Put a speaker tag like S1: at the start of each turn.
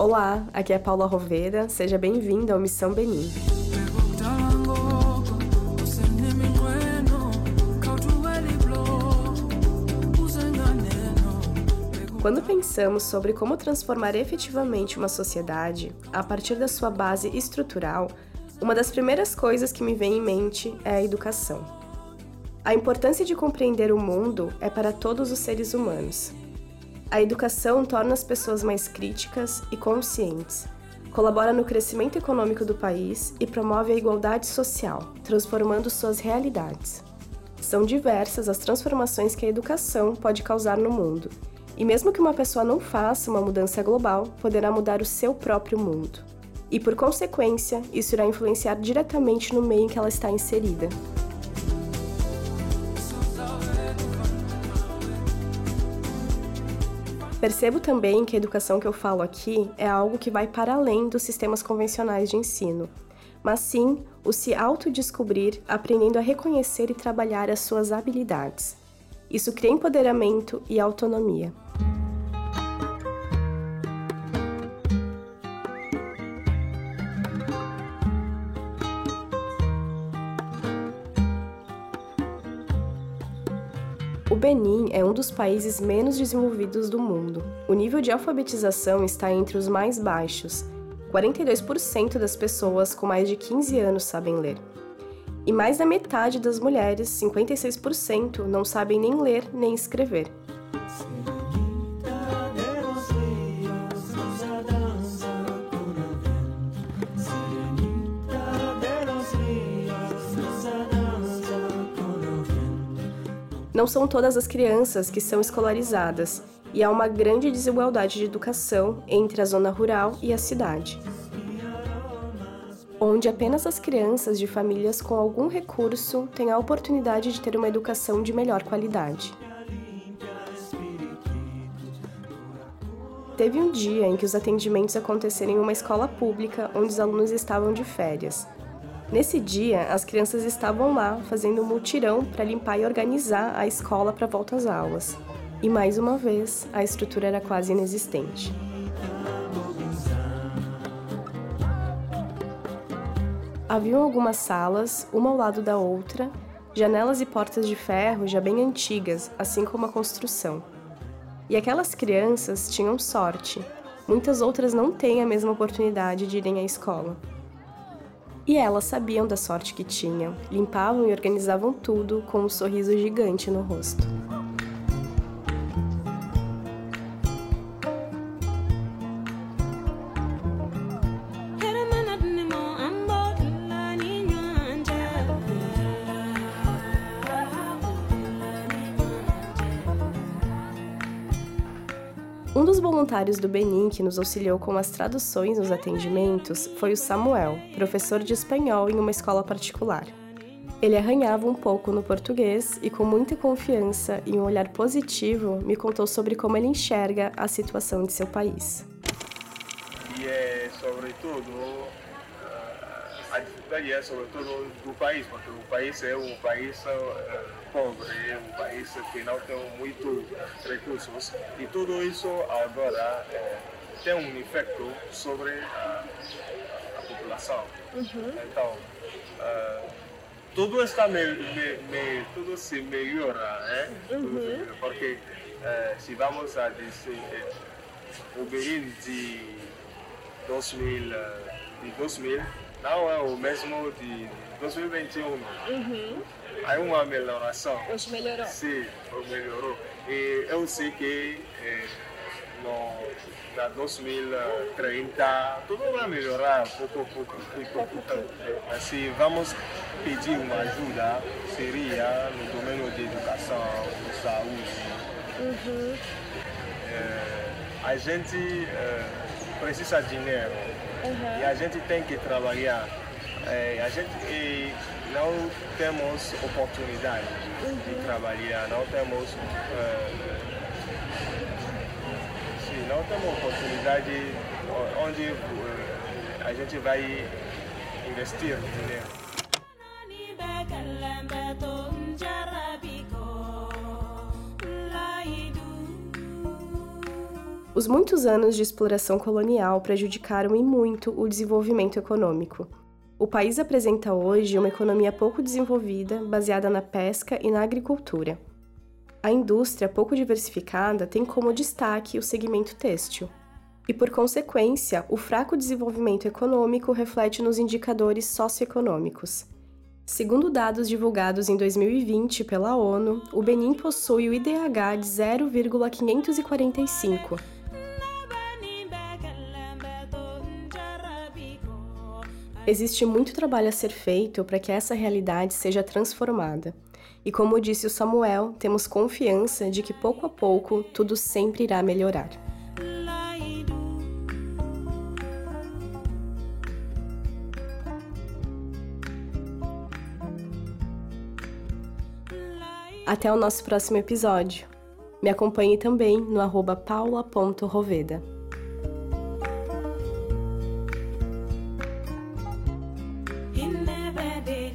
S1: Olá, aqui é Paula Roveda, seja bem-vindo ao Missão Benin. Quando pensamos sobre como transformar efetivamente uma sociedade a partir da sua base estrutural, uma das primeiras coisas que me vem em mente é a educação. A importância de compreender o mundo é para todos os seres humanos. A educação torna as pessoas mais críticas e conscientes, colabora no crescimento econômico do país e promove a igualdade social, transformando suas realidades. São diversas as transformações que a educação pode causar no mundo, e mesmo que uma pessoa não faça uma mudança global, poderá mudar o seu próprio mundo. E por consequência, isso irá influenciar diretamente no meio em que ela está inserida. Percebo também que a educação que eu falo aqui é algo que vai para além dos sistemas convencionais de ensino, mas sim o se autodescobrir, aprendendo a reconhecer e trabalhar as suas habilidades. Isso cria empoderamento e autonomia. O Benin é um dos países menos desenvolvidos do mundo. O nível de alfabetização está entre os mais baixos. 42% das pessoas com mais de 15 anos sabem ler. E mais da metade das mulheres, 56%, não sabem nem ler nem escrever. Não são todas as crianças que são escolarizadas, e há uma grande desigualdade de educação entre a zona rural e a cidade, onde apenas as crianças de famílias com algum recurso têm a oportunidade de ter uma educação de melhor qualidade. Teve um dia em que os atendimentos aconteceram em uma escola pública onde os alunos estavam de férias, Nesse dia, as crianças estavam lá fazendo um mutirão para limpar e organizar a escola para volta às aulas. E mais uma vez, a estrutura era quase inexistente. Haviam algumas salas, uma ao lado da outra, janelas e portas de ferro já bem antigas, assim como a construção. E aquelas crianças tinham sorte. Muitas outras não têm a mesma oportunidade de irem à escola. E elas sabiam da sorte que tinham, limpavam e organizavam tudo com um sorriso gigante no rosto. Um dos voluntários do Benin que nos auxiliou com as traduções nos atendimentos foi o Samuel, professor de espanhol em uma escola particular. Ele arranhava um pouco no português e, com muita confiança e um olhar positivo, me contou sobre como ele enxerga a situação de seu país.
S2: E é, sobretudo, a dificuldade é sobretudo do país, porque o país é um país uh, pobre, é um país que não tem muitos recursos e tudo isso agora uh, tem um efeito sobre a, a população. Uhum. Então, uh, tudo está me, me, me, tudo se melhora, né? Uhum. porque se vamos a dizer o Benin de 2000, de 2000 não é o mesmo de 2021. Uhum. Há uma melhoração.
S1: Hoje melhorou?
S2: Sim, melhorou. E eu sei que eh, no, na 2030 tudo vai melhorar pouco a pouco. pouco, pouco. Assim, vamos pedir uma ajuda, seria no domínio de educação, de saúde. Uhum. Eh, a gente eh, precisa de dinheiro Uhum. E a gente tem que trabalhar. É, a gente não temos oportunidade uhum. de trabalhar, não temos. Uh, sim, não temos oportunidade onde uh, a gente vai investir dinheiro.
S1: Os muitos anos de exploração colonial prejudicaram e muito o desenvolvimento econômico. O país apresenta hoje uma economia pouco desenvolvida, baseada na pesca e na agricultura. A indústria pouco diversificada tem como destaque o segmento têxtil. E, por consequência, o fraco desenvolvimento econômico reflete nos indicadores socioeconômicos. Segundo dados divulgados em 2020 pela ONU, o Benin possui o IDH de 0,545 Existe muito trabalho a ser feito para que essa realidade seja transformada. E como disse o Samuel, temos confiança de que pouco a pouco tudo sempre irá melhorar. Até o nosso próximo episódio. Me acompanhe também no arroba paula.roveda. baby.